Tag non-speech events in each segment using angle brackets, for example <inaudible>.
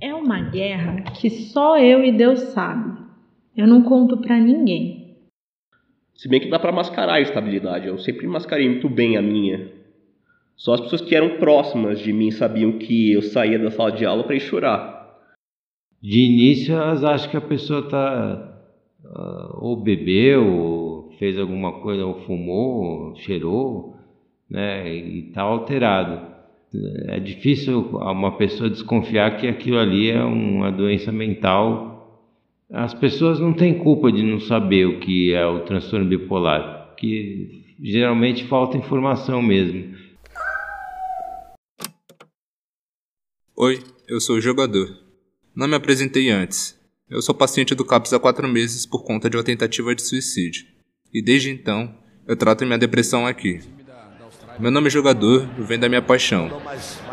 É uma guerra que só eu e Deus sabe. Eu não conto para ninguém. Se bem que dá para mascarar a estabilidade. Eu sempre mascarei muito bem a minha. Só as pessoas que eram próximas de mim sabiam que eu saía da sala de aula para ir chorar. De início, elas acham que a pessoa tá uh, ou bebeu, ou fez alguma coisa, ou fumou, ou cheirou, né, e tá alterado. É difícil uma pessoa desconfiar que aquilo ali é uma doença mental. As pessoas não têm culpa de não saber o que é o transtorno bipolar, que geralmente falta informação mesmo. Oi, eu sou o jogador. Não me apresentei antes. Eu sou paciente do CAPS há quatro meses por conta de uma tentativa de suicídio. E desde então, eu trato minha depressão aqui. Meu nome é jogador vem da minha paixão,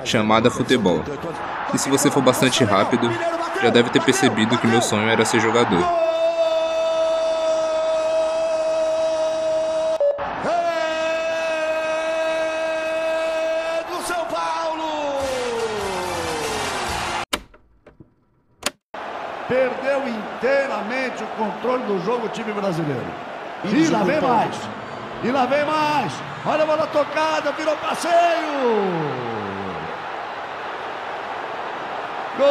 chamada futebol. E se você for bastante rápido, já deve ter percebido que meu sonho era ser jogador. perdeu inteiramente o controle do jogo o time brasileiro. E lá vem mais. E lá vem mais. Olha a bola tocada, virou passeio. Gol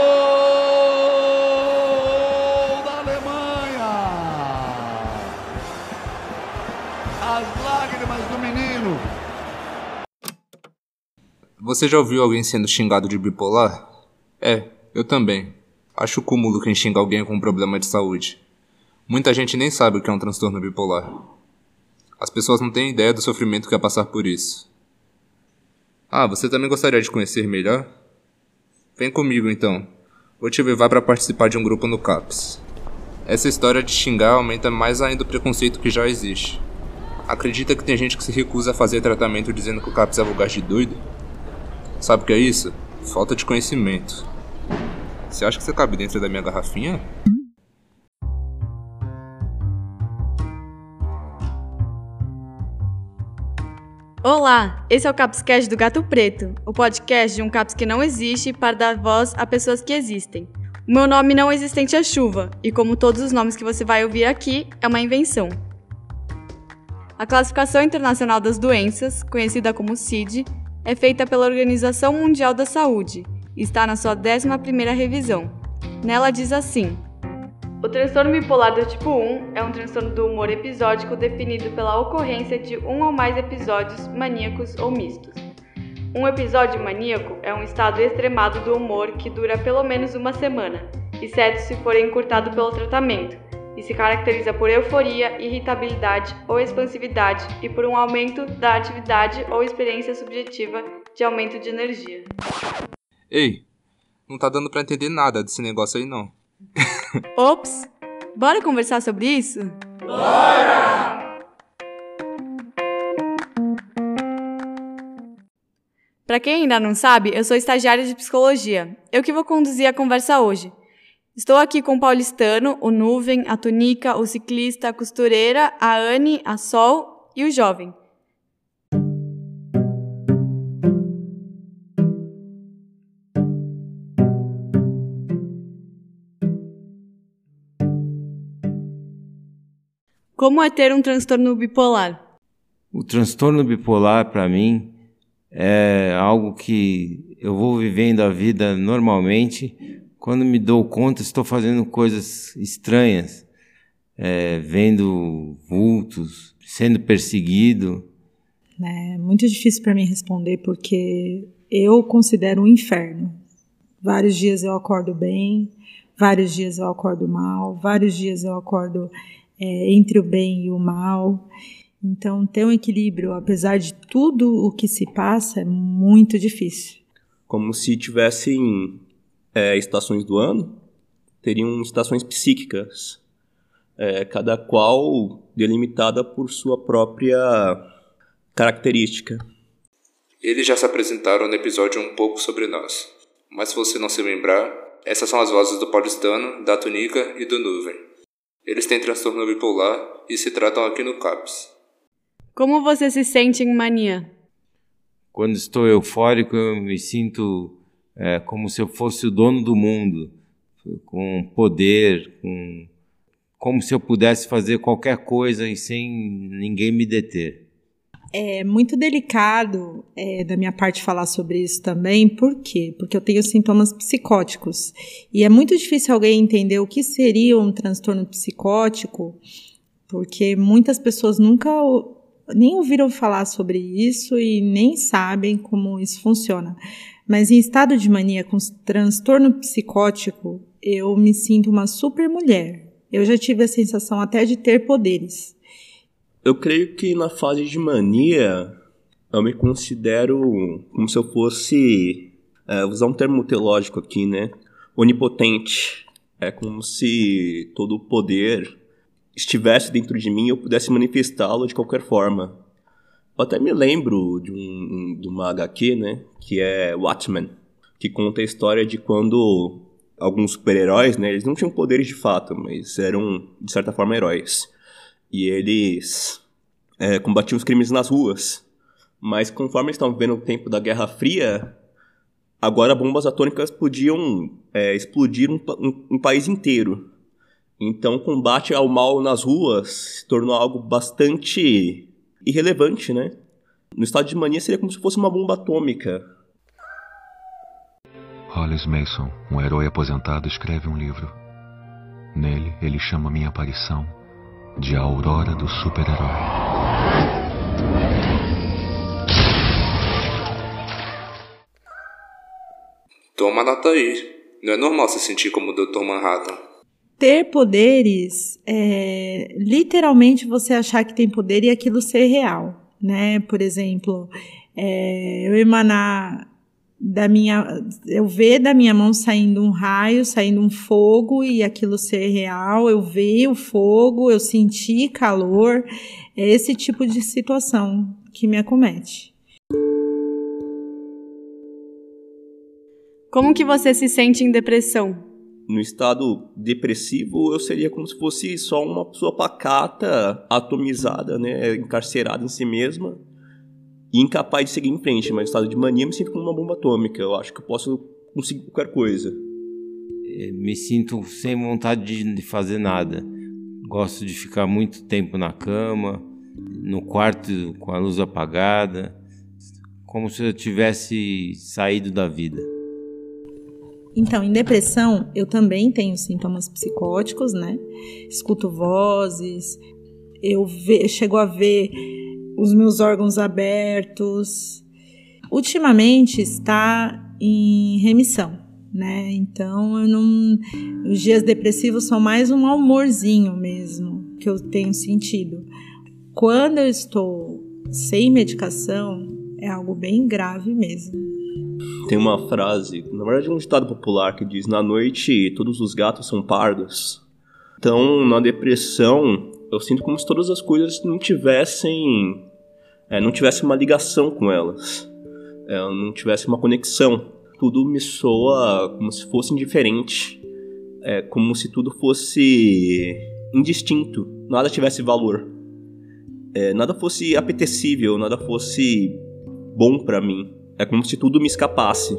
da Alemanha. As lágrimas do menino. Você já ouviu alguém sendo xingado de bipolar? É, eu também. Acho cúmulo quem xinga alguém com um problema de saúde. Muita gente nem sabe o que é um transtorno bipolar. As pessoas não têm ideia do sofrimento que é passar por isso. Ah, você também gostaria de conhecer melhor? Vem comigo então. Vou te levar para participar de um grupo no CAPS. Essa história de xingar aumenta mais ainda o preconceito que já existe. Acredita que tem gente que se recusa a fazer tratamento dizendo que o CAPS é lugar de doido? Sabe o que é isso? Falta de conhecimento. Você acha que você cabe dentro da minha garrafinha? Olá, esse é o Capscast do Gato Preto, o podcast de um caps que não existe para dar voz a pessoas que existem. O meu nome não existente é Chuva, e como todos os nomes que você vai ouvir aqui, é uma invenção. A Classificação Internacional das Doenças, conhecida como CID, é feita pela Organização Mundial da Saúde está na sua 11ª revisão. Nela diz assim: O transtorno bipolar do tipo 1 é um transtorno do humor episódico definido pela ocorrência de um ou mais episódios maníacos ou mistos. Um episódio maníaco é um estado extremado do humor que dura pelo menos uma semana, exceto se for encurtado pelo tratamento, e se caracteriza por euforia, irritabilidade ou expansividade e por um aumento da atividade ou experiência subjetiva de aumento de energia. Ei, não tá dando pra entender nada desse negócio aí não. Ops! Bora conversar sobre isso? Bora! Para quem ainda não sabe, eu sou estagiária de psicologia. Eu que vou conduzir a conversa hoje. Estou aqui com o paulistano, o nuvem, a tunica, o ciclista, a costureira, a Anne, a Sol e o jovem. Como é ter um transtorno bipolar? O transtorno bipolar, para mim, é algo que eu vou vivendo a vida normalmente. Quando me dou conta, estou fazendo coisas estranhas, é, vendo vultos, sendo perseguido. É muito difícil para mim responder porque eu considero um inferno. Vários dias eu acordo bem, vários dias eu acordo mal, vários dias eu acordo é, entre o bem e o mal. Então, ter um equilíbrio, apesar de tudo o que se passa, é muito difícil. Como se tivessem é, estações do ano, teriam estações psíquicas, é, cada qual delimitada por sua própria característica. Eles já se apresentaram no episódio um pouco sobre nós, mas se você não se lembrar, essas são as vozes do paulistano, da túnica e do nuvem. Eles têm transtorno bipolar e se tratam aqui no CAPS. Como você se sente em mania? Quando estou eufórico, eu me sinto é, como se eu fosse o dono do mundo, com poder, com, como se eu pudesse fazer qualquer coisa e sem ninguém me deter. É muito delicado é, da minha parte falar sobre isso também, por quê? Porque eu tenho sintomas psicóticos. E é muito difícil alguém entender o que seria um transtorno psicótico, porque muitas pessoas nunca nem ouviram falar sobre isso e nem sabem como isso funciona. Mas em estado de mania com transtorno psicótico, eu me sinto uma super mulher. Eu já tive a sensação até de ter poderes. Eu creio que na fase de mania eu me considero como se eu fosse, é, usar um termo teológico aqui, né? Onipotente. É como se todo o poder estivesse dentro de mim e eu pudesse manifestá-lo de qualquer forma. Eu até me lembro de, um, de uma HQ, né? Que é Watchmen, que conta a história de quando alguns super-heróis, né? Eles não tinham poderes de fato, mas eram, de certa forma, heróis e eles é, combatiam os crimes nas ruas. Mas conforme eles estavam vivendo o tempo da Guerra Fria, agora bombas atômicas podiam é, explodir um, um, um, país inteiro. Então o combate ao mal nas ruas se tornou algo bastante irrelevante, né? No estado de mania seria como se fosse uma bomba atômica. Hollis Mason, um herói aposentado, escreve um livro. Nele, ele chama minha aparição de A Aurora do Super-Herói. Toma nota aí. Não é normal se sentir como o Dr. Manhattan. Ter poderes é literalmente você achar que tem poder e aquilo ser real, né? Por exemplo, é, eu emanar da minha eu ver da minha mão saindo um raio, saindo um fogo e aquilo ser real, eu ver o fogo, eu sentir calor, é esse tipo de situação que me acomete. Como que você se sente em depressão? No estado depressivo, eu seria como se fosse só uma pessoa pacata, atomizada, né, encarcerada em si mesma e incapaz de seguir em frente, mas em estado de mania me sinto como uma bomba atômica. Eu acho que eu posso conseguir qualquer coisa. É, me sinto sem vontade de fazer nada. Gosto de ficar muito tempo na cama, no quarto com a luz apagada, como se eu tivesse saído da vida. Então, em depressão, eu também tenho sintomas psicóticos, né? Escuto vozes, eu ve, chego a ver os meus órgãos abertos. Ultimamente está em remissão, né? Então eu não. Os dias depressivos são mais um humorzinho mesmo que eu tenho sentido. Quando eu estou sem medicação, é algo bem grave mesmo. Tem uma frase, na verdade, um ditado popular que diz: Na noite todos os gatos são pardos. Então, na depressão, eu sinto como se todas as coisas não tivessem. É, não tivesse uma ligação com elas. É, não tivesse uma conexão. Tudo me soa como se fosse indiferente. É, como se tudo fosse indistinto. Nada tivesse valor. É, nada fosse apetecível, nada fosse bom para mim. É como se tudo me escapasse.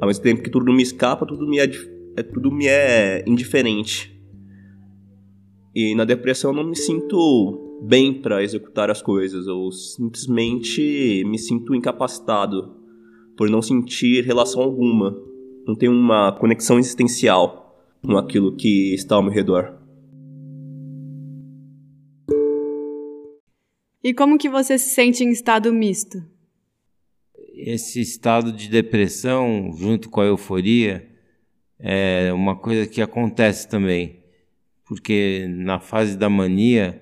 Ao mesmo tempo que tudo me escapa, tudo me é, é tudo me é indiferente. E na depressão eu não me sinto bem para executar as coisas, ou simplesmente me sinto incapacitado por não sentir relação alguma. Não tenho uma conexão existencial com aquilo que está ao meu redor. E como que você se sente em estado misto? Esse estado de depressão, junto com a euforia, é uma coisa que acontece também porque na fase da mania,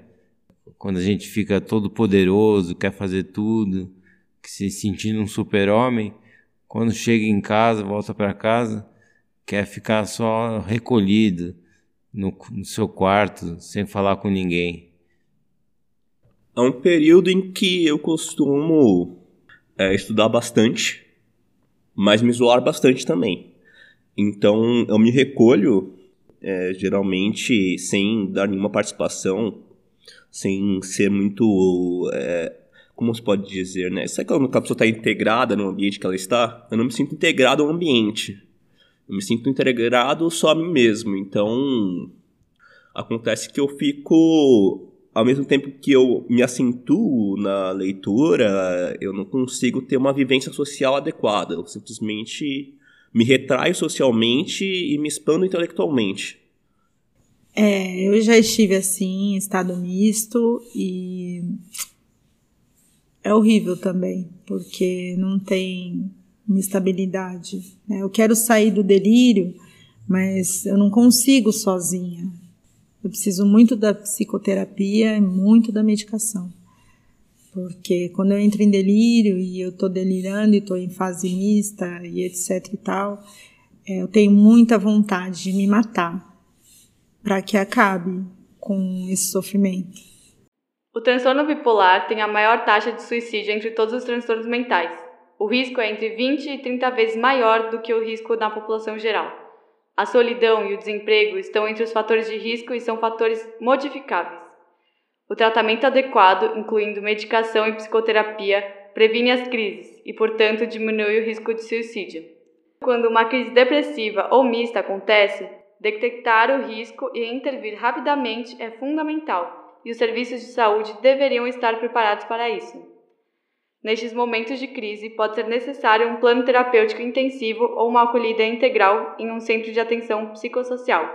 quando a gente fica todo poderoso, quer fazer tudo, se sentindo um super-homem, quando chega em casa, volta para casa, quer ficar só recolhido no, no, seu quarto, sem falar com ninguém. É um período em que eu costumo é, estudar bastante, mas me isolar bastante também. Então eu me recolho é, geralmente sem dar nenhuma participação, sem ser muito é, como se pode dizer, né? Sabe quando a pessoa está integrada no ambiente que ela está? Eu não me sinto integrado ao ambiente. Eu me sinto integrado só a mim mesmo. Então, acontece que eu fico ao mesmo tempo que eu me acentuo na leitura, eu não consigo ter uma vivência social adequada. Eu simplesmente me retraio socialmente e me expando intelectualmente. É, eu já estive assim, em estado misto, e é horrível também, porque não tem uma estabilidade. Né? Eu quero sair do delírio, mas eu não consigo sozinha. Eu preciso muito da psicoterapia e muito da medicação. Porque quando eu entro em delírio e eu estou delirando e estou em fase mista e etc e tal, é, eu tenho muita vontade de me matar para que acabe com esse sofrimento. O transtorno bipolar tem a maior taxa de suicídio entre todos os transtornos mentais. O risco é entre 20 e 30 vezes maior do que o risco na população geral. A solidão e o desemprego estão entre os fatores de risco e são fatores modificáveis. O tratamento adequado, incluindo medicação e psicoterapia, previne as crises e, portanto, diminui o risco de suicídio. Quando uma crise depressiva ou mista acontece, detectar o risco e intervir rapidamente é fundamental e os serviços de saúde deveriam estar preparados para isso. Nestes momentos de crise, pode ser necessário um plano terapêutico intensivo ou uma acolhida integral em um centro de atenção psicossocial,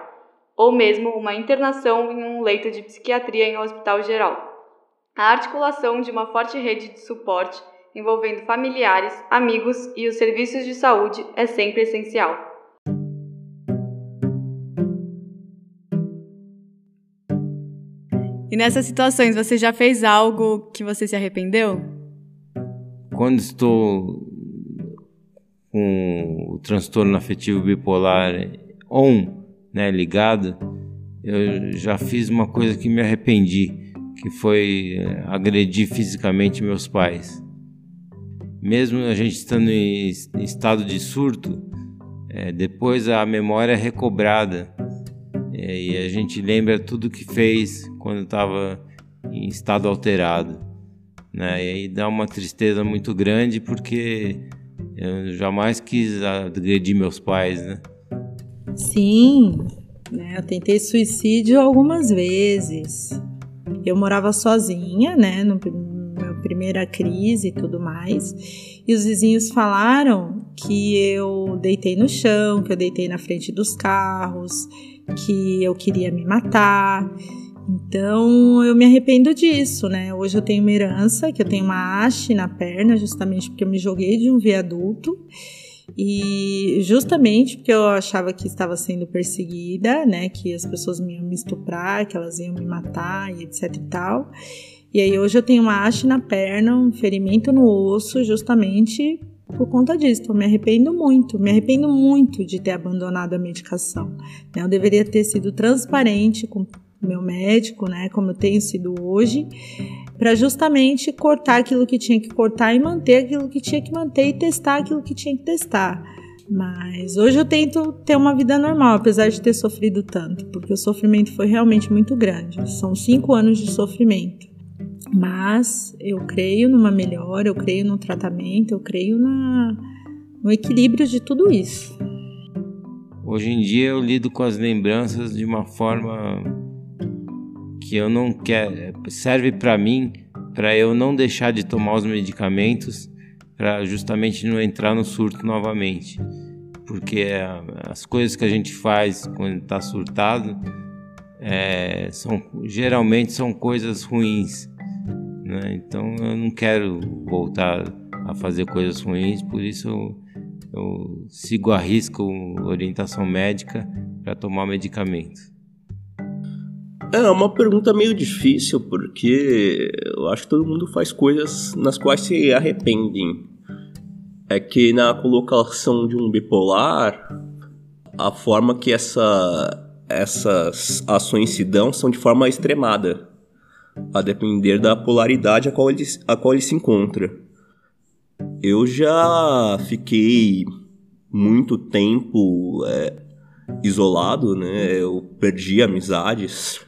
ou mesmo uma internação em um leito de psiquiatria em um hospital geral. A articulação de uma forte rede de suporte envolvendo familiares, amigos e os serviços de saúde é sempre essencial. E nessas situações, você já fez algo que você se arrependeu? Quando estou com o transtorno afetivo bipolar on, né, ligado, eu já fiz uma coisa que me arrependi, que foi eh, agredir fisicamente meus pais. Mesmo a gente estando em estado de surto, é, depois a memória é recobrada e a gente lembra tudo que fez quando estava em estado alterado. Né? E aí dá uma tristeza muito grande porque eu jamais quis agredir meus pais, né? Sim, né? eu tentei suicídio algumas vezes. Eu morava sozinha, né, no meu primeira crise e tudo mais. E os vizinhos falaram que eu deitei no chão, que eu deitei na frente dos carros, que eu queria me matar. Então eu me arrependo disso, né? Hoje eu tenho uma herança, que eu tenho uma haste na perna, justamente porque eu me joguei de um viaduto. E justamente porque eu achava que estava sendo perseguida, né, que as pessoas iam me estuprar, que elas iam me matar e etc e tal. E aí hoje eu tenho uma haste na perna, um ferimento no osso, justamente por conta disso. Eu me arrependo muito, me arrependo muito de ter abandonado a medicação. Né? Eu deveria ter sido transparente com meu médico, né, como eu tenho sido hoje, para justamente cortar aquilo que tinha que cortar e manter aquilo que tinha que manter e testar aquilo que tinha que testar. Mas hoje eu tento ter uma vida normal, apesar de ter sofrido tanto, porque o sofrimento foi realmente muito grande. São cinco anos de sofrimento. Mas eu creio numa melhora, eu creio no tratamento, eu creio na, no equilíbrio de tudo isso. Hoje em dia eu lido com as lembranças de uma forma que eu não quero, serve para mim, para eu não deixar de tomar os medicamentos, para justamente não entrar no surto novamente. Porque as coisas que a gente faz quando está surtado é, são geralmente são coisas ruins né? Então eu não quero voltar a fazer coisas ruins, por isso eu, eu sigo a risco orientação médica para tomar medicamento. É uma pergunta meio difícil, porque eu acho que todo mundo faz coisas nas quais se arrependem. É que na colocação de um bipolar, a forma que essa, essas ações se dão são de forma extremada a depender da polaridade a qual ele, a qual ele se encontra. Eu já fiquei muito tempo é, isolado, né? Eu perdi amizades.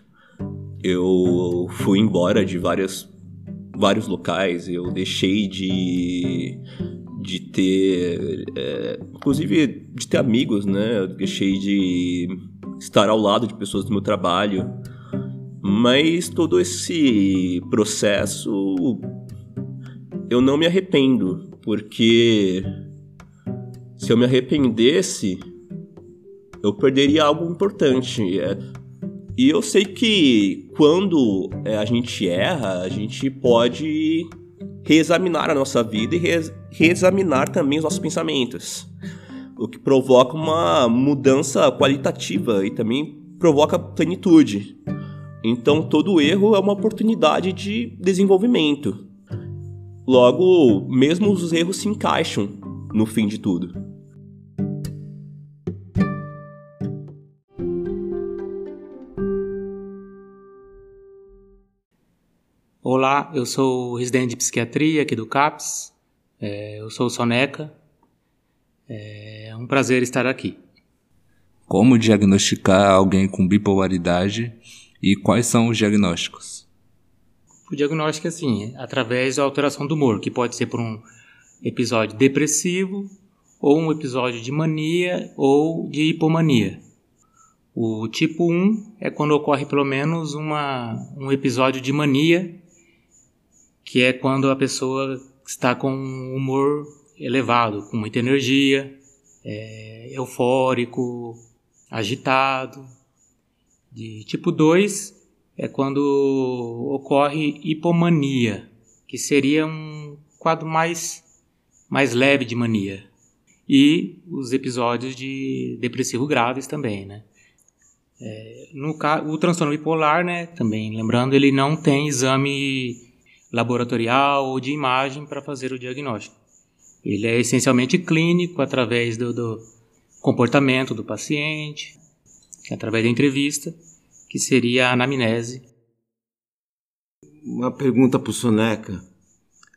Eu fui embora de várias vários locais, eu deixei de de ter, é, inclusive de ter amigos, né? Eu deixei de estar ao lado de pessoas do meu trabalho. Mas todo esse processo eu não me arrependo, porque se eu me arrependesse, eu perderia algo importante. É, e eu sei que quando é, a gente erra, a gente pode reexaminar a nossa vida e reexaminar também os nossos pensamentos. O que provoca uma mudança qualitativa e também provoca plenitude. Então, todo erro é uma oportunidade de desenvolvimento. Logo, mesmo os erros se encaixam no fim de tudo. Olá, eu sou residente de psiquiatria aqui do CAPS. É, eu sou Soneca. É um prazer estar aqui. Como diagnosticar alguém com bipolaridade e quais são os diagnósticos? O diagnóstico é assim, através da alteração do humor, que pode ser por um episódio depressivo, ou um episódio de mania ou de hipomania. O tipo 1 é quando ocorre pelo menos uma, um episódio de mania, que é quando a pessoa está com um humor elevado, com muita energia, é, eufórico, agitado. De tipo 2 é quando ocorre hipomania, que seria um quadro mais, mais leve de mania. E os episódios de depressivo graves também, né? É, no o transtorno bipolar, né, também lembrando, ele não tem exame laboratorial ou de imagem para fazer o diagnóstico. Ele é essencialmente clínico através do, do comportamento do paciente, através da entrevista, que seria a anamnese. Uma pergunta para o Soneca.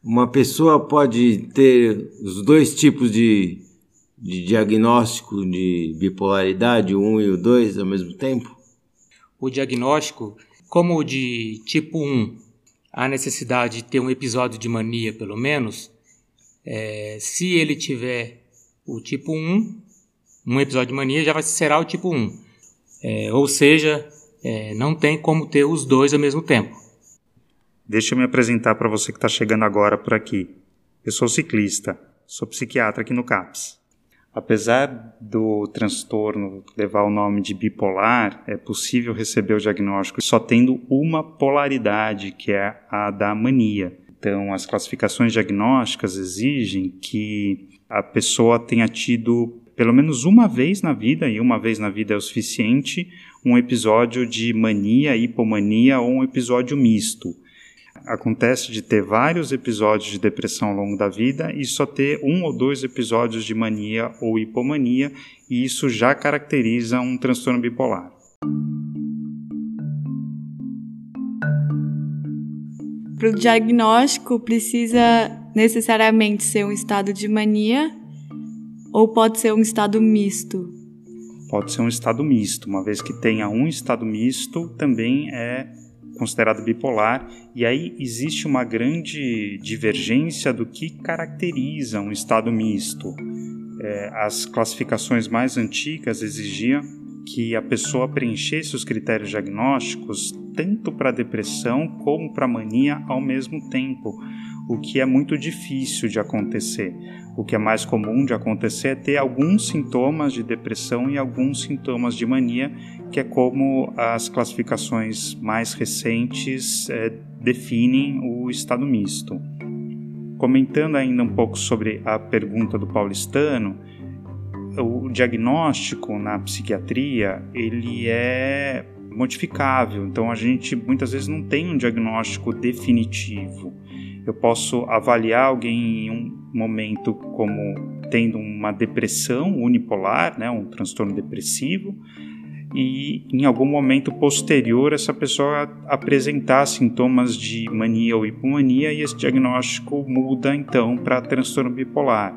Uma pessoa pode ter os dois tipos de, de diagnóstico de bipolaridade, o 1 e o 2, ao mesmo tempo? O diagnóstico, como o de tipo 1, há necessidade de ter um episódio de mania, pelo menos, é, se ele tiver o tipo 1, um episódio de mania já vai será o tipo 1. É, ou seja, é, não tem como ter os dois ao mesmo tempo. Deixa eu me apresentar para você que está chegando agora por aqui. Eu sou ciclista, sou psiquiatra aqui no CAPS. Apesar do transtorno levar o nome de bipolar, é possível receber o diagnóstico só tendo uma polaridade, que é a da mania. Então, as classificações diagnósticas exigem que a pessoa tenha tido pelo menos uma vez na vida, e uma vez na vida é o suficiente, um episódio de mania, hipomania ou um episódio misto. Acontece de ter vários episódios de depressão ao longo da vida e só ter um ou dois episódios de mania ou hipomania, e isso já caracteriza um transtorno bipolar. Para o diagnóstico, precisa necessariamente ser um estado de mania ou pode ser um estado misto? Pode ser um estado misto, uma vez que tenha um estado misto, também é considerado bipolar, e aí existe uma grande divergência do que caracteriza um estado misto. É, as classificações mais antigas exigiam que a pessoa preenchesse os critérios diagnósticos tanto para depressão como para mania ao mesmo tempo, o que é muito difícil de acontecer. O que é mais comum de acontecer é ter alguns sintomas de depressão e alguns sintomas de mania, que é como as classificações mais recentes é, definem o estado misto. Comentando ainda um pouco sobre a pergunta do paulistano, o diagnóstico na psiquiatria ele é modificável, então a gente muitas vezes não tem um diagnóstico definitivo. Eu posso avaliar alguém em um momento como tendo uma depressão unipolar, né, um transtorno depressivo, e em algum momento posterior essa pessoa apresentar sintomas de mania ou hipomania e esse diagnóstico muda então para transtorno bipolar.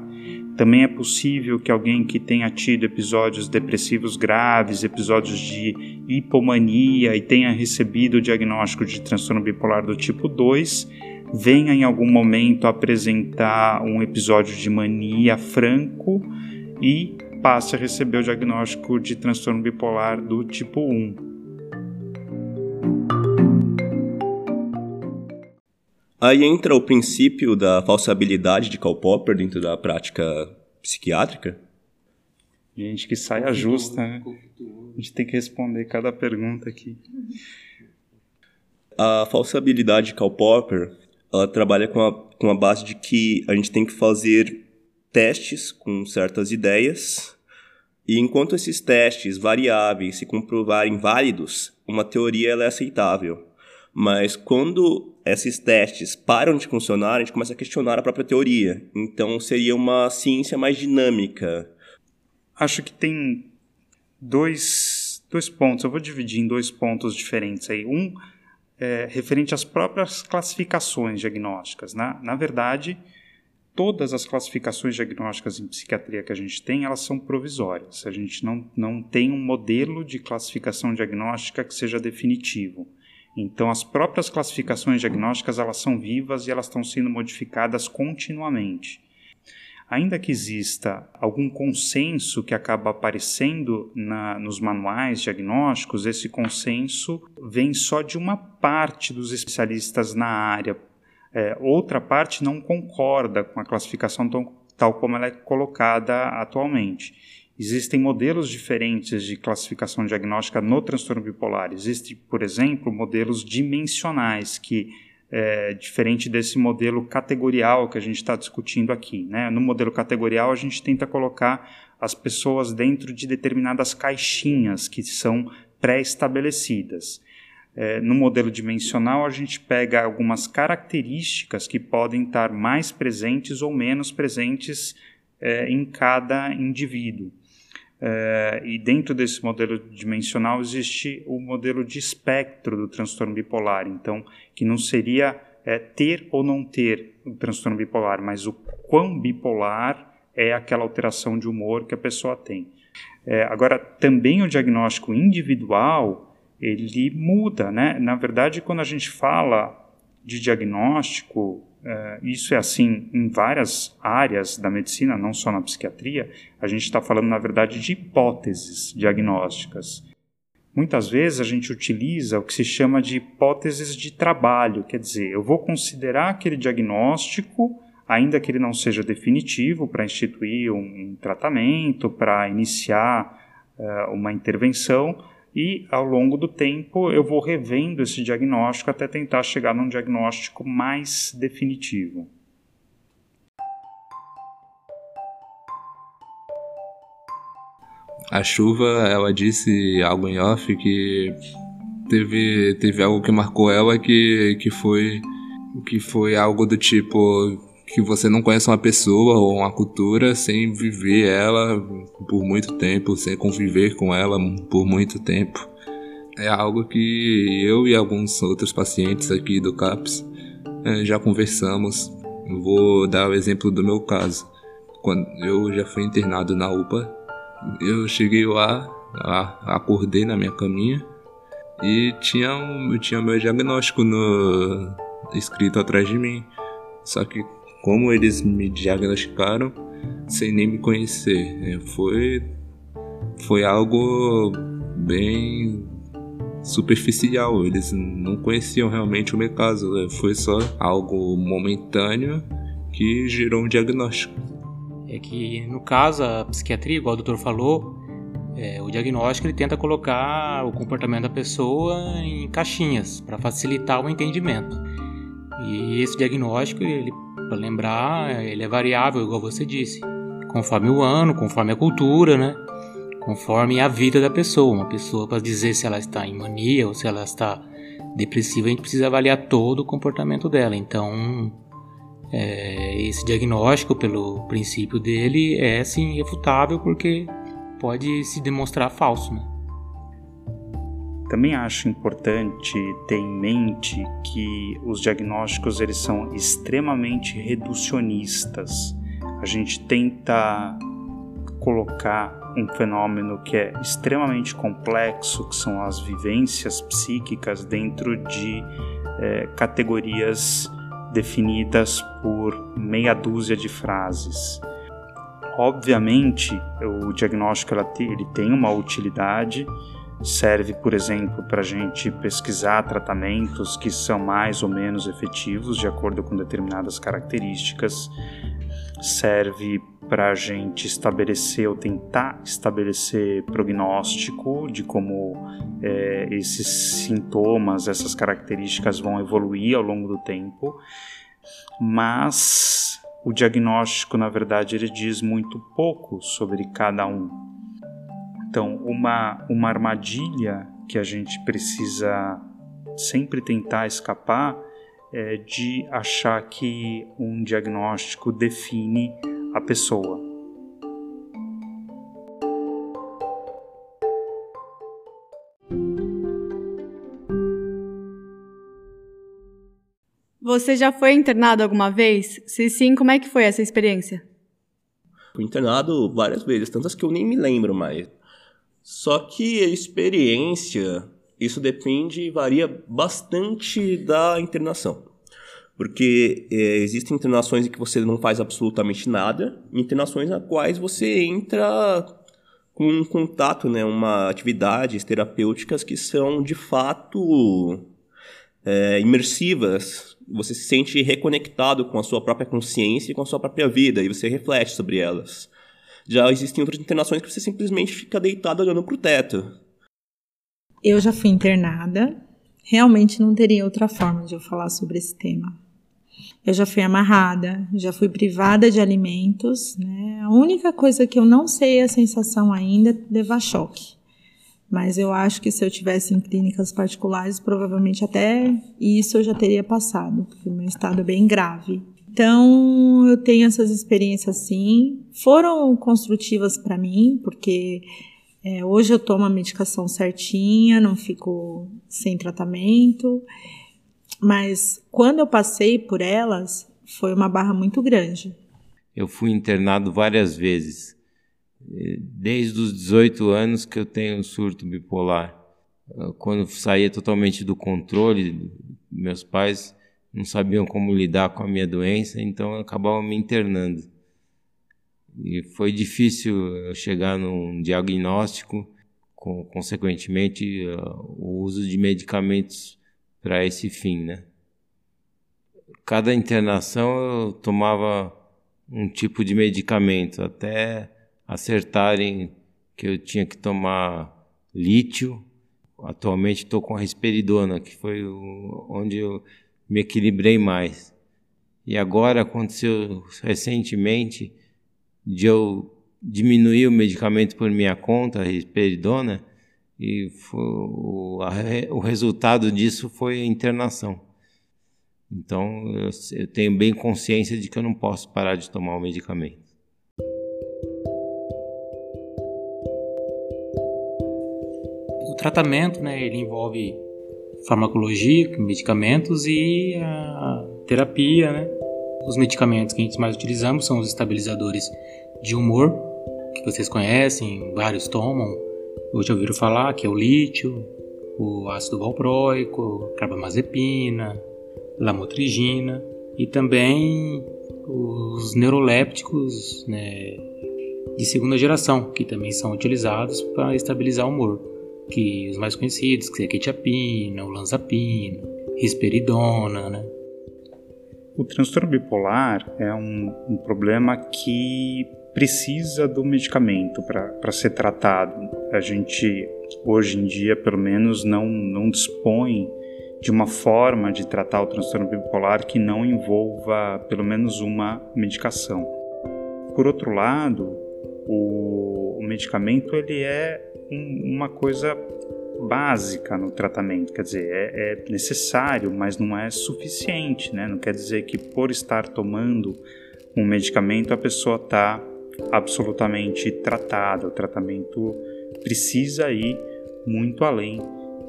Também é possível que alguém que tenha tido episódios depressivos graves, episódios de hipomania e tenha recebido o diagnóstico de transtorno bipolar do tipo 2, venha em algum momento apresentar um episódio de mania franco e passe a receber o diagnóstico de transtorno bipolar do tipo 1. Aí entra o princípio da falsabilidade de Karl Popper dentro da prática psiquiátrica? Gente, que saia justa, né? A gente tem que responder cada pergunta aqui. A falsabilidade de Karl Popper, ela trabalha com a, com a base de que a gente tem que fazer testes com certas ideias, e enquanto esses testes variáveis se comprovarem válidos, uma teoria ela é aceitável. Mas quando esses testes param de funcionar, a gente começa a questionar a própria teoria. Então seria uma ciência mais dinâmica. Acho que tem dois, dois pontos. Eu vou dividir em dois pontos diferentes aí. Um é referente às próprias classificações diagnósticas. Né? Na verdade, todas as classificações diagnósticas em psiquiatria que a gente tem, elas são provisórias. A gente não, não tem um modelo de classificação diagnóstica que seja definitivo. Então, as próprias classificações diagnósticas elas são vivas e elas estão sendo modificadas continuamente. Ainda que exista algum consenso que acaba aparecendo na, nos manuais diagnósticos, esse consenso vem só de uma parte dos especialistas na área. É, outra parte não concorda com a classificação tão, tal como ela é colocada atualmente. Existem modelos diferentes de classificação diagnóstica no transtorno bipolar. Existem, por exemplo, modelos dimensionais, que é diferente desse modelo categorial que a gente está discutindo aqui. Né? No modelo categorial, a gente tenta colocar as pessoas dentro de determinadas caixinhas que são pré-estabelecidas. É, no modelo dimensional, a gente pega algumas características que podem estar mais presentes ou menos presentes é, em cada indivíduo. Uh, e dentro desse modelo dimensional existe o modelo de espectro do transtorno bipolar, então, que não seria é, ter ou não ter o transtorno bipolar, mas o quão bipolar é aquela alteração de humor que a pessoa tem. É, agora, também o diagnóstico individual, ele muda, né? Na verdade, quando a gente fala de diagnóstico, Uh, isso é assim em várias áreas da medicina, não só na psiquiatria. A gente está falando, na verdade, de hipóteses diagnósticas. Muitas vezes a gente utiliza o que se chama de hipóteses de trabalho, quer dizer, eu vou considerar aquele diagnóstico, ainda que ele não seja definitivo, para instituir um, um tratamento, para iniciar uh, uma intervenção, e ao longo do tempo eu vou revendo esse diagnóstico até tentar chegar num diagnóstico mais definitivo. A chuva, ela disse algo em off que teve, teve algo que marcou ela que, que foi que foi algo do tipo que você não conhece uma pessoa ou uma cultura sem viver ela por muito tempo, sem conviver com ela por muito tempo. É algo que eu e alguns outros pacientes aqui do CAPS eh, já conversamos. vou dar o exemplo do meu caso. Quando eu já fui internado na UPA, eu cheguei lá, acordei na minha caminha e tinha, um, tinha meu diagnóstico no, escrito atrás de mim. Só que como eles me diagnosticaram sem nem me conhecer. É, foi, foi algo bem superficial. Eles não conheciam realmente o meu caso. É, foi só algo momentâneo que gerou um diagnóstico. É que no caso a psiquiatria, igual o doutor falou, é, o diagnóstico ele tenta colocar o comportamento da pessoa em caixinhas para facilitar o entendimento. E esse diagnóstico ele para lembrar, ele é variável, igual você disse, conforme o ano, conforme a cultura, né? Conforme a vida da pessoa. Uma pessoa, para dizer se ela está em mania ou se ela está depressiva, a gente precisa avaliar todo o comportamento dela. Então, é, esse diagnóstico, pelo princípio dele, é sim refutável porque pode se demonstrar falso, né? Também acho importante ter em mente que os diagnósticos eles são extremamente reducionistas. A gente tenta colocar um fenômeno que é extremamente complexo, que são as vivências psíquicas, dentro de é, categorias definidas por meia dúzia de frases. Obviamente, o diagnóstico ele tem uma utilidade, serve, por exemplo, para a gente pesquisar tratamentos que são mais ou menos efetivos de acordo com determinadas características, serve para a gente estabelecer ou tentar estabelecer prognóstico de como é, esses sintomas, essas características vão evoluir ao longo do tempo, mas o diagnóstico, na verdade, ele diz muito pouco sobre cada um. Então, uma, uma armadilha que a gente precisa sempre tentar escapar é de achar que um diagnóstico define a pessoa. Você já foi internado alguma vez? Se sim, como é que foi essa experiência? Fui internado várias vezes, tantas que eu nem me lembro mais. Só que a experiência, isso depende e varia bastante da internação. Porque é, existem internações em que você não faz absolutamente nada, internações nas quais você entra com um contato, né, uma atividades terapêuticas que são de fato é, imersivas você se sente reconectado com a sua própria consciência e com a sua própria vida, e você reflete sobre elas. Já existem outras internações que você simplesmente fica deitado olhando para o teto. Eu já fui internada, realmente não teria outra forma de eu falar sobre esse tema. Eu já fui amarrada, já fui privada de alimentos, né? A única coisa que eu não sei é a sensação ainda é levar choque. Mas eu acho que se eu tivesse em clínicas particulares, provavelmente até isso eu já teria passado, porque o meu estado é bem grave. Então, eu tenho essas experiências sim. Foram construtivas para mim, porque é, hoje eu tomo a medicação certinha, não fico sem tratamento. Mas quando eu passei por elas, foi uma barra muito grande. Eu fui internado várias vezes desde os 18 anos que eu tenho surto bipolar. Quando saía totalmente do controle, meus pais não sabiam como lidar com a minha doença, então acabavam me internando. E foi difícil chegar num diagnóstico, com, consequentemente, o uso de medicamentos para esse fim, né? Cada internação eu tomava um tipo de medicamento, até acertarem que eu tinha que tomar lítio. Atualmente estou com a risperidona, que foi onde eu me equilibrei mais. E agora aconteceu recentemente de eu diminuir o medicamento por minha conta, a risperidona, e foi, o, a, o resultado disso foi a internação. Então eu, eu tenho bem consciência de que eu não posso parar de tomar o medicamento. tratamento, né, ele envolve farmacologia, medicamentos e a terapia, né? Os medicamentos que a gente mais utilizamos são os estabilizadores de humor, que vocês conhecem, vários tomam, já ouviram falar, que é o lítio, o ácido valproico, carbamazepina, lamotrigina e também os neurolépticos né, de segunda geração, que também são utilizados para estabilizar o humor que os mais conhecidos, que é a quetiapina, olanzapina, risperidona, né? O transtorno bipolar é um, um problema que precisa do medicamento para ser tratado. A gente, hoje em dia, pelo menos, não, não dispõe de uma forma de tratar o transtorno bipolar que não envolva pelo menos uma medicação. Por outro lado, o, o medicamento ele é um, uma coisa básica no tratamento, quer dizer, é, é, necessário, mas não é suficiente, né? Não quer dizer que por estar tomando um medicamento a pessoa está absolutamente tratada. O tratamento precisa ir muito além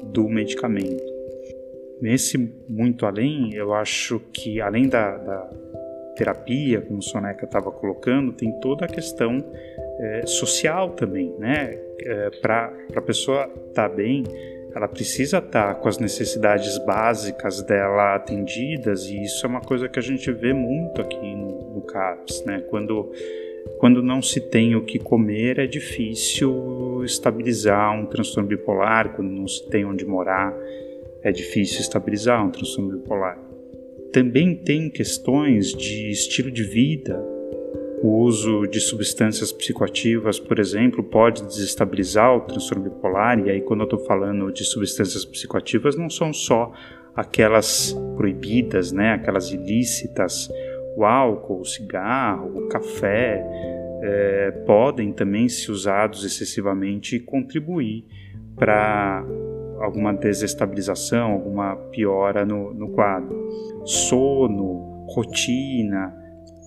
do medicamento. Nesse muito além, eu acho que além da, da terapia, como o Soneca estava colocando, tem toda a questão é, social também, né? É, para a pessoa estar tá bem, ela precisa estar com as necessidades básicas dela atendidas e isso é uma coisa que a gente vê muito aqui no, no CAPS, né? Quando quando não se tem o que comer, é difícil estabilizar um transtorno bipolar. Quando não se tem onde morar, é difícil estabilizar um transtorno bipolar. Também tem questões de estilo de vida. O uso de substâncias psicoativas, por exemplo, pode desestabilizar o transtorno bipolar. E aí, quando eu estou falando de substâncias psicoativas, não são só aquelas proibidas, né, aquelas ilícitas o álcool, o cigarro, o café é, podem também, se usados excessivamente, contribuir para alguma desestabilização, alguma piora no, no quadro. Sono, rotina,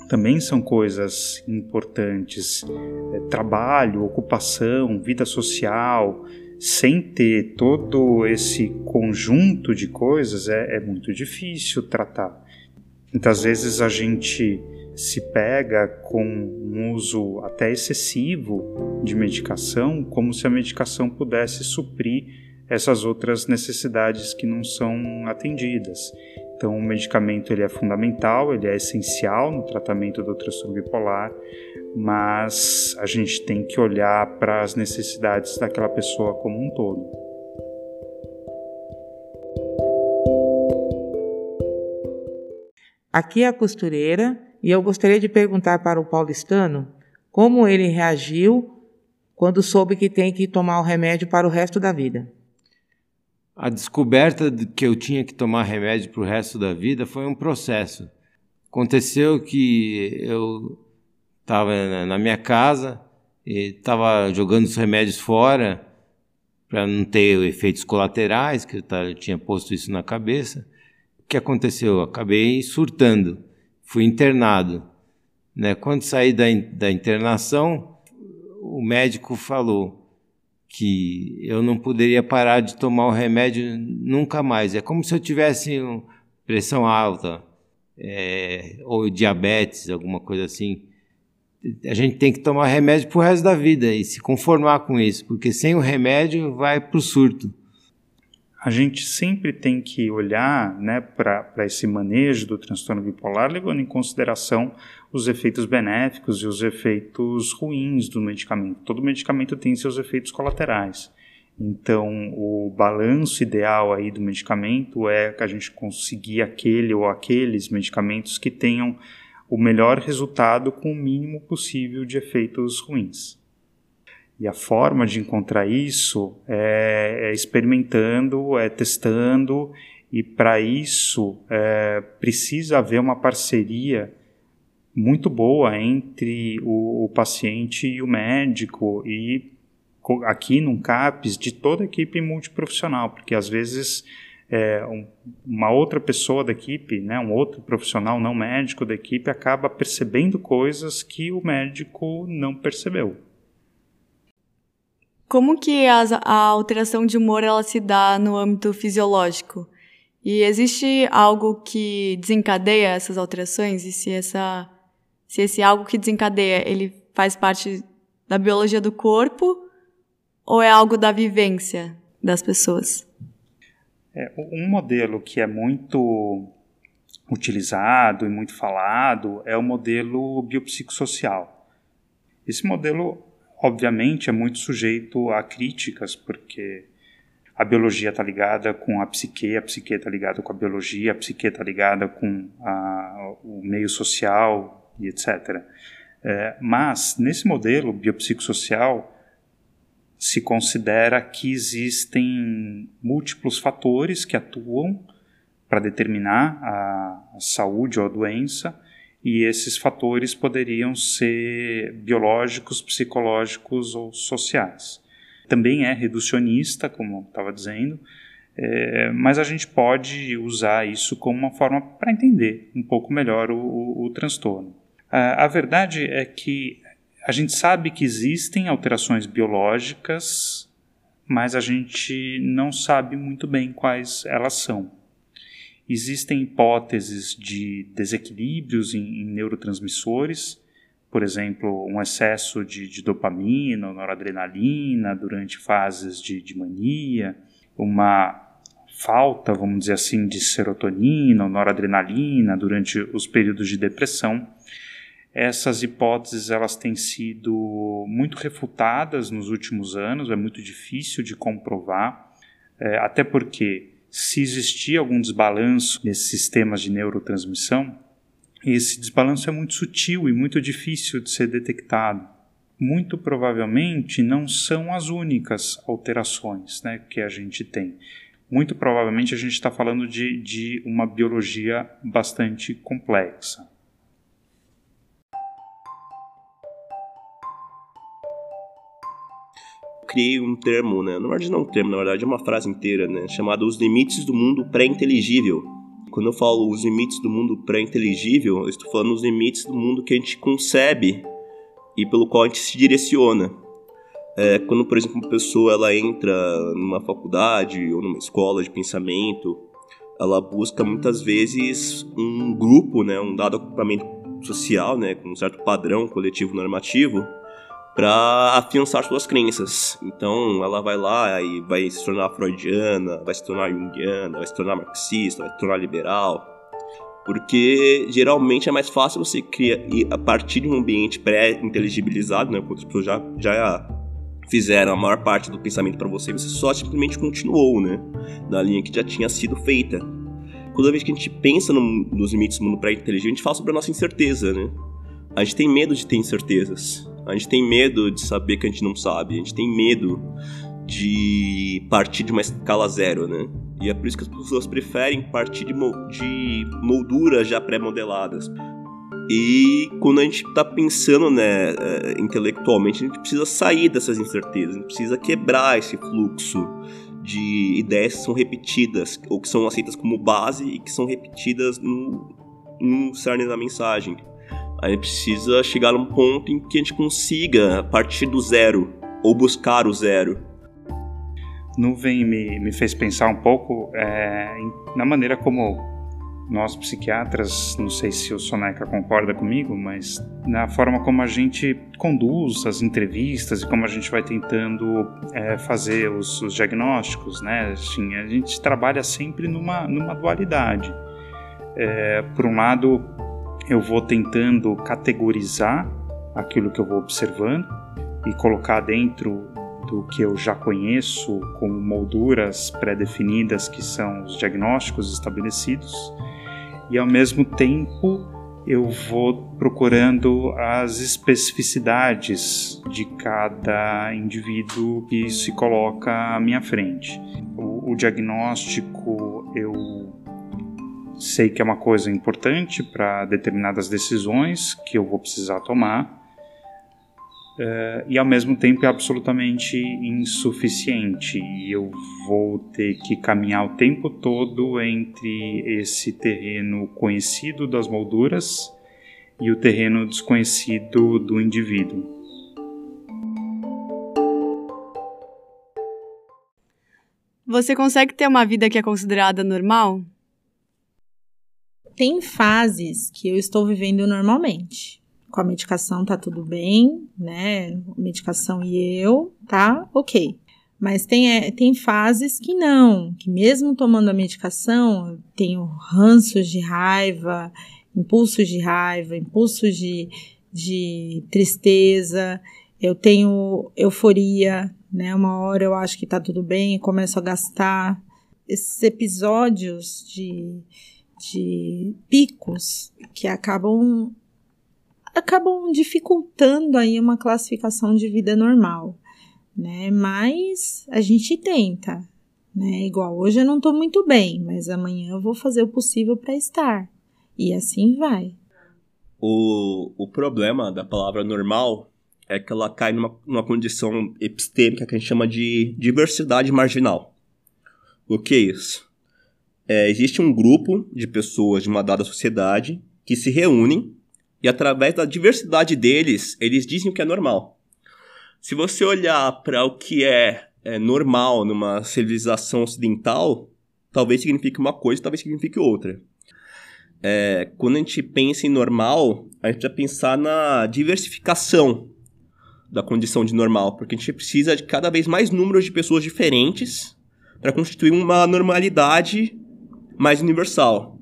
também são coisas importantes. É, trabalho, ocupação, vida social, sem ter todo esse conjunto de coisas, é, é muito difícil tratar. Muitas vezes a gente se pega com um uso até excessivo de medicação, como se a medicação pudesse suprir essas outras necessidades que não são atendidas. Então, o medicamento ele é fundamental, ele é essencial no tratamento do transtorno bipolar, mas a gente tem que olhar para as necessidades daquela pessoa como um todo. Aqui é a costureira e eu gostaria de perguntar para o paulistano como ele reagiu quando soube que tem que tomar o remédio para o resto da vida. A descoberta de que eu tinha que tomar remédio para o resto da vida foi um processo. Aconteceu que eu estava na minha casa e estava jogando os remédios fora para não ter efeitos colaterais, que eu tinha posto isso na cabeça que aconteceu? Eu acabei surtando, fui internado. Né? Quando saí da, da internação, o médico falou que eu não poderia parar de tomar o remédio nunca mais. É como se eu tivesse pressão alta é, ou diabetes, alguma coisa assim. A gente tem que tomar remédio para o resto da vida e se conformar com isso, porque sem o remédio vai para o surto a gente sempre tem que olhar né, para esse manejo do transtorno bipolar, levando em consideração os efeitos benéficos e os efeitos ruins do medicamento. Todo medicamento tem seus efeitos colaterais. Então, o balanço ideal aí do medicamento é que a gente conseguir aquele ou aqueles medicamentos que tenham o melhor resultado com o mínimo possível de efeitos ruins. E a forma de encontrar isso é, é experimentando, é testando, e para isso é, precisa haver uma parceria muito boa entre o, o, paciente e o médico, e aqui no CAPES, de toda a equipe multiprofissional, porque às vezes é, um, uma outra pessoa da equipe, né, um outro profissional não médico da equipe, acaba percebendo coisas que o médico não percebeu. Como que a, a alteração de humor ela se dá no âmbito fisiológico? E existe algo que desencadeia essas alterações? E se, essa, se esse algo que desencadeia, ele faz parte da biologia do corpo ou é algo da vivência das pessoas? É, um modelo que é muito utilizado e muito falado é o modelo biopsicossocial. Esse modelo obviamente é muito sujeito a críticas, porque a biologia está ligada com a psique, a psique está ligada com a biologia, a psique está ligada com a, o meio social e etc. É, mas, nesse modelo biopsicossocial, se considera que existem múltiplos fatores que atuam para determinar a, a saúde ou a doença, e esses fatores poderiam ser biológicos, psicológicos ou sociais. Também é reducionista, como estava dizendo, é, mas a gente pode usar isso como uma forma para entender um pouco melhor o, o, o transtorno. A, a verdade é que a gente sabe que existem alterações biológicas, mas a gente não sabe muito bem quais elas são. Existem hipóteses de desequilíbrios em, em neurotransmissores, por exemplo, um excesso de, de dopamina ou noradrenalina durante fases de, de mania. uma falta, vamos dizer assim, de serotonina ou noradrenalina durante os períodos de depressão. Essas hipóteses elas têm sido muito refutadas nos últimos anos, é muito difícil de comprovar, é, até porque se existir algum desbalanço nesses sistemas de neurotransmissão, esse desbalanço é muito sutil e muito difícil de ser detectado. Muito provavelmente não são as únicas alterações né, que a gente tem. Muito provavelmente a gente está falando de, de uma biologia bastante complexa. Criei um termo, né? Na verdade não um termo, na verdade é uma frase inteira, né? Chamado Os Limites do Mundo Pré-Inteligível. Quando eu falo os limites do mundo pré-inteligível, eu estou falando os limites do mundo que a gente concebe e pelo qual a gente se direciona. É, quando, por exemplo, uma pessoa ela entra numa faculdade ou numa escola de pensamento, ela busca muitas vezes um grupo, né, um dado agrupamento social, né, com um certo padrão coletivo normativo, para afiançar suas crenças. Então ela vai lá e vai se tornar freudiana, vai se tornar junguiana, vai se tornar marxista, vai se tornar liberal. Porque geralmente é mais fácil você criar a partir de um ambiente pré-inteligibilizado, né, outras pessoas já, já fizeram a maior parte do pensamento para você, você só simplesmente continuou, né, na linha que já tinha sido feita. Toda vez que a gente pensa no, nos limites do mundo pré-inteligente, a gente fala sobre a nossa incerteza, né? A gente tem medo de ter incertezas. A gente tem medo de saber que a gente não sabe. A gente tem medo de partir de uma escala zero, né? E é por isso que as pessoas preferem partir de, molduras já pré-modeladas. E quando a gente está pensando, né, é, intelectualmente, a gente precisa sair dessas incertezas, a gente precisa quebrar esse fluxo de ideias que são repetidas, ou que são aceitas como base e que são repetidas no, no cerne da mensagem. A gente precisa chegar a um ponto em que a gente consiga partir do zero ou buscar o zero. Nuvem me, me fez pensar um pouco é, na maneira como nós psiquiatras, não sei se o Soneca concorda comigo, mas na forma como a gente conduz as entrevistas e como a gente vai tentando é, fazer os, os, diagnósticos, né? Assim, a gente trabalha sempre numa, numa dualidade. É, por um lado, eu vou tentando categorizar aquilo que eu vou observando e colocar dentro do que eu já conheço como molduras pré-definidas que são os diagnósticos estabelecidos e ao mesmo tempo eu vou procurando as especificidades de cada indivíduo que se coloca à minha frente. O, o diagnóstico eu sei que é uma coisa importante para determinadas decisões que eu vou precisar tomar, uh, e ao mesmo tempo é absolutamente insuficiente. E eu vou ter que caminhar o tempo todo entre esse terreno conhecido das molduras e o terreno desconhecido do indivíduo. Você consegue ter uma vida que é considerada normal? Tem fases que eu estou vivendo normalmente. Com a medicação tá tudo bem, né? Medicação e eu, tá ok. Mas tem, é, tem fases que não, que mesmo tomando a medicação, eu tenho ranços de raiva, impulsos de raiva, impulsos de, de tristeza, eu tenho euforia, né? Uma hora eu acho que tá tudo bem, começo a gastar. Esses episódios de, de picos que acabam acabam dificultando aí uma classificação de vida normal, né? Mas a gente tenta, né? Igual hoje eu não tô muito bem, mas amanhã eu vou fazer o possível para estar. E assim vai. O, o problema da palavra normal é que ela cai numa, numa condição epistêmica que a gente chama de diversidade marginal. O que é isso? É, existe um grupo de pessoas de uma dada sociedade que se reúnem e através da diversidade deles, eles dizem o que é normal. Se você olhar para o que é, é, normal numa civilização ocidental, talvez signifique uma coisa, talvez signifique outra. É, quando a gente pensa em normal, a gente precisa pensar na diversificação da condição de normal, porque a gente precisa de cada vez mais números de pessoas diferentes para constituir uma normalidade mais universal.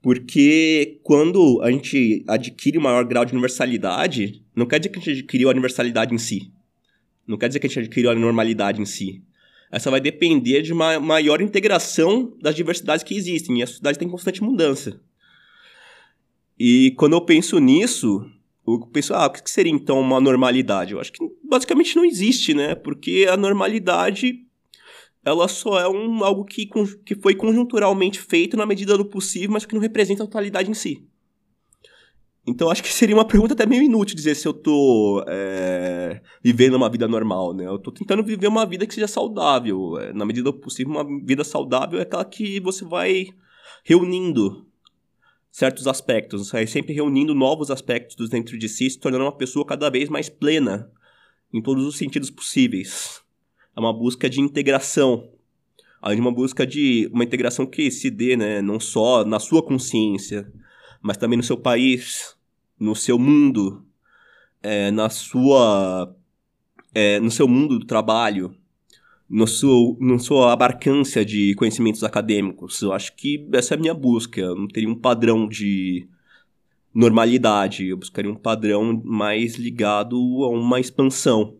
Porque quando a gente adquire um maior grau de universalidade, não quer dizer que a gente adquiriu a universalidade em si. Não quer dizer que a gente adquiriu a normalidade em si. Essa vai depender de uma maior integração das diversidades que existem. E a sociedade está em constante mudança. E quando eu penso nisso, eu penso, ah, o que seria então uma normalidade? Eu acho que basicamente não existe, né? Porque a normalidade ela só é um, algo que, que foi conjunturalmente feito na medida do possível, mas que não representa a totalidade em si. Então acho que seria uma pergunta até meio inútil dizer se eu tô é, vivendo uma vida normal, né? Eu tô tentando viver uma vida que seja saudável. É, na medida do possível, uma vida saudável é aquela que você vai reunindo certos aspectos, vai sempre reunindo novos aspectos dentro de si, se tornando uma pessoa cada vez mais plena em todos os sentidos possíveis é uma busca de integração. Além de uma busca de uma integração que se dê, né, não só na sua consciência, mas também no seu país, no seu mundo, é, na sua, é, no seu mundo do trabalho, no seu, na sua abarcância de conhecimentos acadêmicos. Eu acho que essa é a minha busca. Eu não teria um padrão de normalidade. Eu buscaria um padrão mais ligado a uma expansão.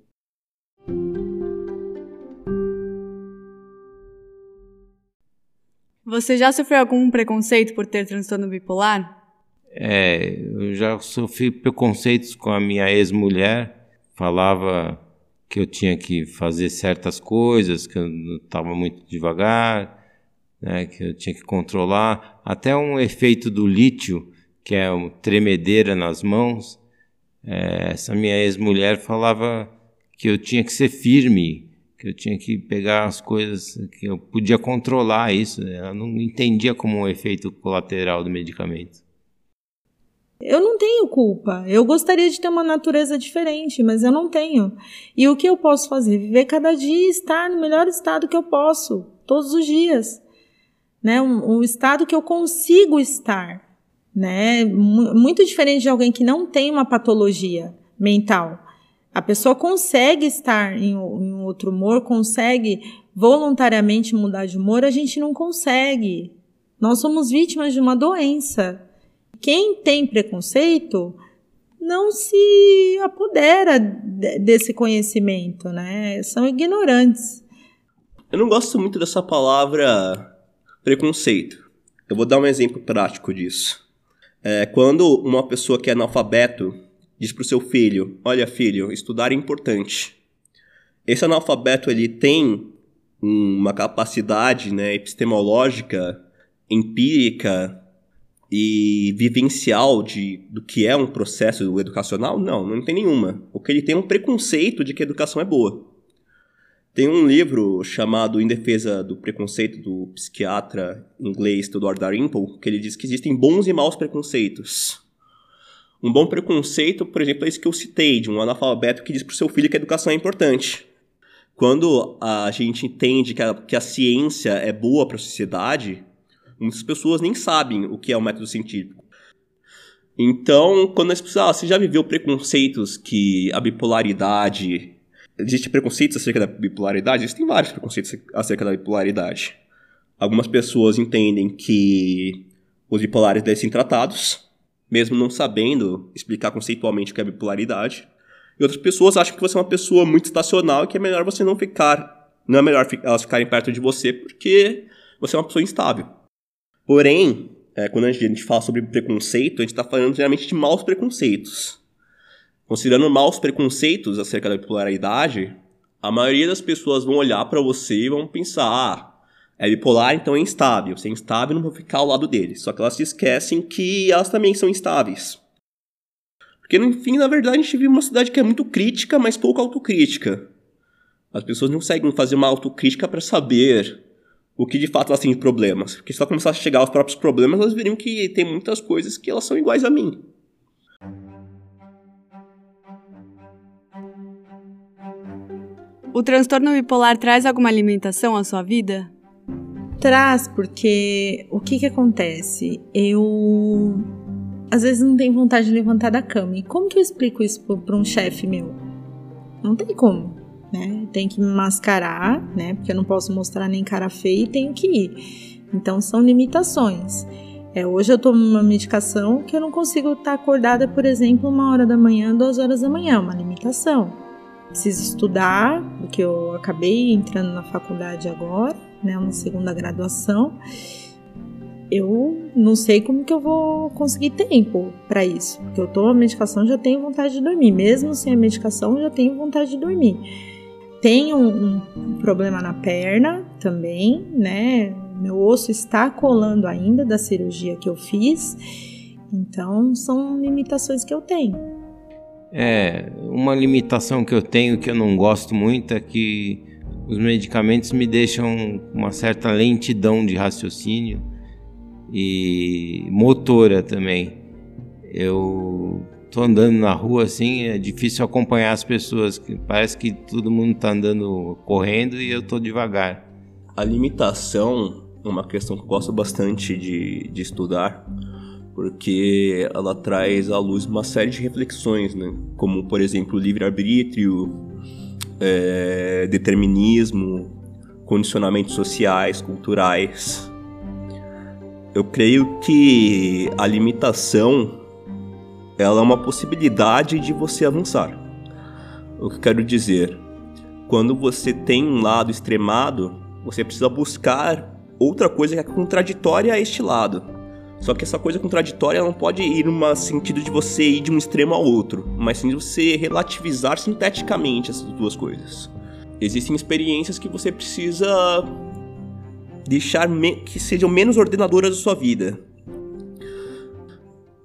Você já sofreu algum preconceito por ter transtorno bipolar? É, eu já sofri preconceitos com a minha ex-mulher. Falava que eu tinha que fazer certas coisas, que eu estava muito devagar, né, que eu tinha que controlar. Até um efeito do lítio, que é uma tremedeira nas mãos. É, essa minha ex-mulher falava que eu tinha que ser firme, que eu tinha que pegar as coisas que eu podia controlar isso. Né? Ela não entendia como um efeito colateral do medicamento. Eu não tenho culpa. Eu gostaria de ter uma natureza diferente, mas eu não tenho. E o que eu posso fazer? Viver cada dia e estar no melhor estado que eu posso, todos os dias. Né? Um, um estado que eu consigo estar. Né? Muito diferente de alguém que não tem uma patologia mental. A pessoa consegue estar em, em outro humor, consegue voluntariamente mudar de humor, a gente não consegue. Nós somos vítimas de uma doença. Quem tem preconceito não se apodera desse conhecimento, né? São ignorantes. Eu não gosto muito dessa palavra preconceito. Eu vou dar um exemplo prático disso. É, quando uma pessoa que é analfabeto diz para o seu filho: Olha, filho, estudar é importante. Esse analfabeto ele tem uma capacidade né, epistemológica, empírica e vivencial de, do que é um processo educacional? Não, não tem nenhuma. O que ele tem é um preconceito de que a educação é boa. Tem um livro chamado Em Defesa do Preconceito, do psiquiatra inglês Theodore Dalrymple, que ele diz que existem bons e maus preconceitos. Um bom preconceito, por exemplo, é esse que eu citei, de um analfabeto que diz para o seu filho que a educação é importante. Quando a gente entende que a, que a ciência é boa para a sociedade, muitas pessoas nem sabem o que é o método científico. Então, quando as pessoas, ah, você já viveu preconceitos que a bipolaridade. Existem preconceitos acerca da bipolaridade? Existem vários preconceitos acerca da bipolaridade. Algumas pessoas entendem que os bipolares devem ser tratados, mesmo não sabendo explicar conceitualmente o que é bipolaridade. E outras pessoas acham que você é uma pessoa muito estacional e que é melhor você não ficar, não é melhor elas ficarem perto de você porque você é uma pessoa instável. Porém, é, quando a gente fala sobre preconceito, a gente está falando geralmente de maus preconceitos. Considerando maus preconceitos acerca da bipolaridade, a maioria das pessoas vão olhar para você e vão pensar: ah, é bipolar, então é instável. Se é instável, não vou ficar ao lado dele. Só que elas se esquecem que elas também são instáveis. Porque, no fim, na verdade, a gente vive uma cidade que é muito crítica, mas pouco autocrítica. As pessoas não conseguem fazer uma autocrítica para saber o que de fato elas têm de problemas. Porque se ela começar a chegar aos próprios problemas, elas veriam que tem muitas coisas que elas são iguais a mim. O transtorno bipolar traz alguma alimentação à sua vida? Traz, porque o que que acontece? Eu às vezes não tenho vontade de levantar da cama. E como que eu explico isso para um chefe meu? Não tem como. né? Tem que me mascarar, né? Porque eu não posso mostrar nem cara feia e tenho que ir. Então são limitações. É, hoje eu tomo uma medicação que eu não consigo estar acordada, por exemplo, uma hora da manhã, duas horas da manhã, uma limitação. Preciso estudar, porque eu acabei entrando na faculdade agora, né, uma segunda graduação. Eu não sei como que eu vou conseguir tempo para isso, porque eu tomo a medicação já tenho vontade de dormir, mesmo sem a medicação já tenho vontade de dormir. Tenho um, um problema na perna também, né? Meu osso está colando ainda da cirurgia que eu fiz. Então, são limitações que eu tenho. É, uma limitação que eu tenho que eu não gosto muito é que os medicamentos me deixam uma certa lentidão de raciocínio e motora também. Eu tô andando na rua assim, é difícil acompanhar as pessoas, parece que todo mundo tá andando correndo e eu tô devagar. A limitação é uma questão que eu gosto bastante de, de estudar, porque ela traz à luz uma série de reflexões, né? como, por exemplo, livre-arbítrio, é, determinismo, condicionamentos sociais, culturais. Eu creio que a limitação ela é uma possibilidade de você avançar. O que quero dizer? Quando você tem um lado extremado, você precisa buscar outra coisa que é contraditória a este lado. Só que essa coisa contraditória não pode ir no sentido de você ir de um extremo ao outro, mas sim de você relativizar sinteticamente essas duas coisas. Existem experiências que você precisa deixar que sejam menos ordenadoras da sua vida.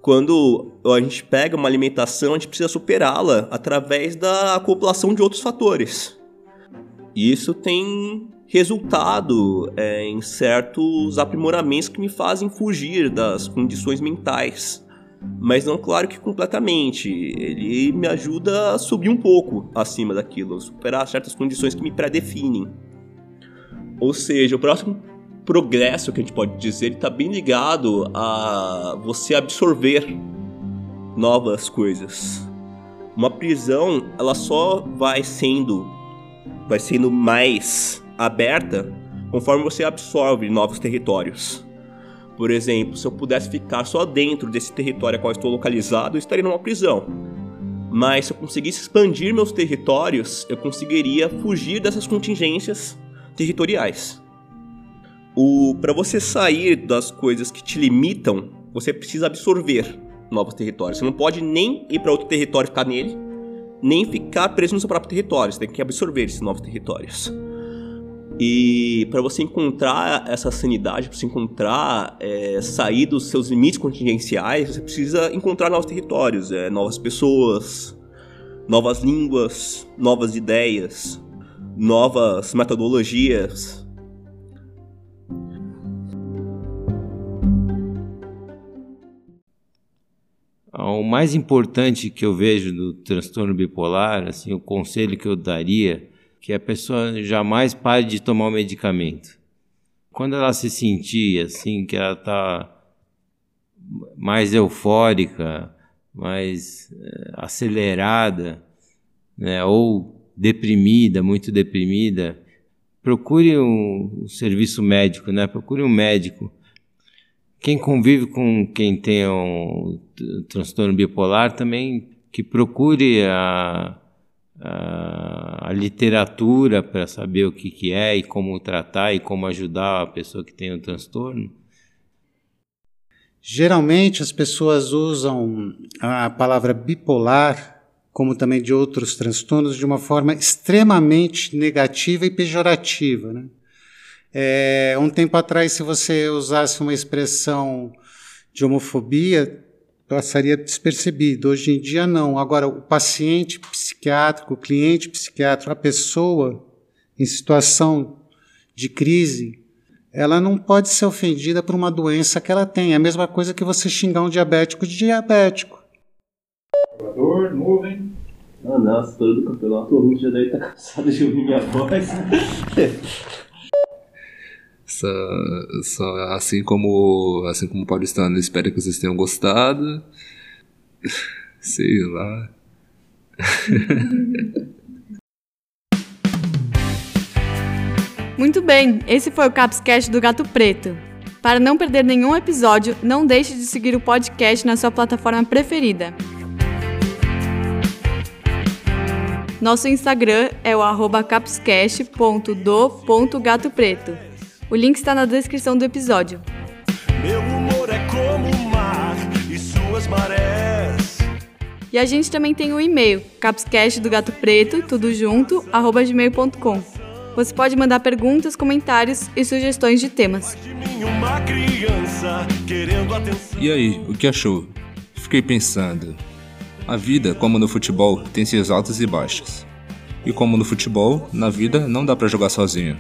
Quando a gente pega uma alimentação, a gente precisa superá-la através da acoplação de outros fatores. Isso tem resultado é, em certos aprimoramentos que me fazem fugir das condições mentais. Mas não, claro que completamente. Ele me ajuda a subir um pouco acima daquilo, superar certas condições que me predefinem. Ou seja, o próximo progresso que a gente pode dizer está bem ligado a você absorver novas coisas. Uma prisão, ela só vai sendo vai sendo mais aberta conforme você absorve novos territórios. Por exemplo, se eu pudesse ficar só dentro desse território a qual estou localizado, eu estaria numa prisão. Mas se eu conseguisse expandir meus territórios, eu conseguiria fugir dessas contingências territoriais. O para você sair das coisas que te limitam, você precisa absorver novos territórios. Você não pode nem ir para outro território e ficar nele, nem ficar preso no seu próprio território. Você tem que absorver esses novos territórios. E para você encontrar essa sanidade, para você encontrar, é, sair dos seus limites contingenciais, você precisa encontrar novos territórios, é, novas pessoas, novas línguas, novas ideias, novas metodologias. O mais importante que eu vejo do transtorno bipolar, assim, o conselho que eu daria que a pessoa jamais pare de tomar o medicamento. Quando ela se sentir assim, que ela está mais eufórica, mais uh, acelerada, né, ou deprimida, muito deprimida, procure um, um, serviço médico, né? Procure um médico. Quem convive com quem tem um transtorno bipolar também que procure a a, literatura para saber o que, que é e como tratar e como ajudar a pessoa que tem o transtorno? Geralmente as pessoas usam a palavra bipolar, como também de outros transtornos, de uma forma extremamente negativa e pejorativa. Né? É, um tempo atrás, se você usasse uma expressão de homofobia, passaria despercebido. Hoje em dia, não. Agora, o paciente psiquiátrico, o cliente psiquiátrico, a pessoa em situação de crise, ela não pode ser ofendida por uma doença que ela tem. É a mesma coisa que você xingar um diabético de diabético. Nuvem. Ah, nossa, todo do campeonato o já deve estar cansado de ouvir minha voz. <laughs> Só, só, assim como assim como paulistano, espero que vocês tenham gostado. <laughs> Sei lá. <laughs> Muito bem, esse foi o Capscast do Gato Preto. Para não perder nenhum episódio, não deixe de seguir o podcast na sua plataforma preferida. Nosso Instagram é o arroba capscast.do.gatopreto. O link está na descrição do episódio. Meu humor é como o mar e suas marés. E a gente também tem o um e-mail, capscast do gato preto, tudo junto, arroba gmail.com. Você pode mandar perguntas, comentários e sugestões de temas. E aí, o que achou? Fiquei pensando. A vida, como no futebol, tem seus altos e baixos. E como no futebol, na vida não dá para jogar sozinho.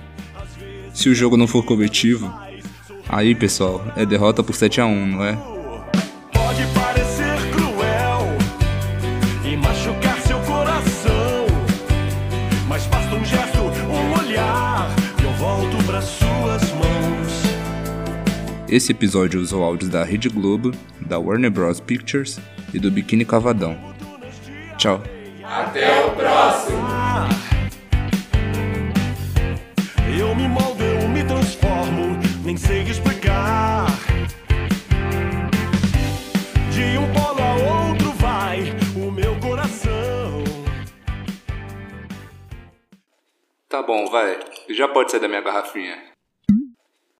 Se o jogo não for coletivo, aí pessoal, é derrota por 7 a 1 não é? Pode parecer cruel e machucar seu coração, mas basta um gesto, um olhar, e eu volto para suas mãos. Esse episódio usou áudios da Rede Globo, da Warner Bros. Pictures e do Biquíni Cavadão. Tchau. Até o próximo! Sei explicar. De um polo a outro vai o meu coração. Tá bom, vai. Já pode sair da minha garrafinha.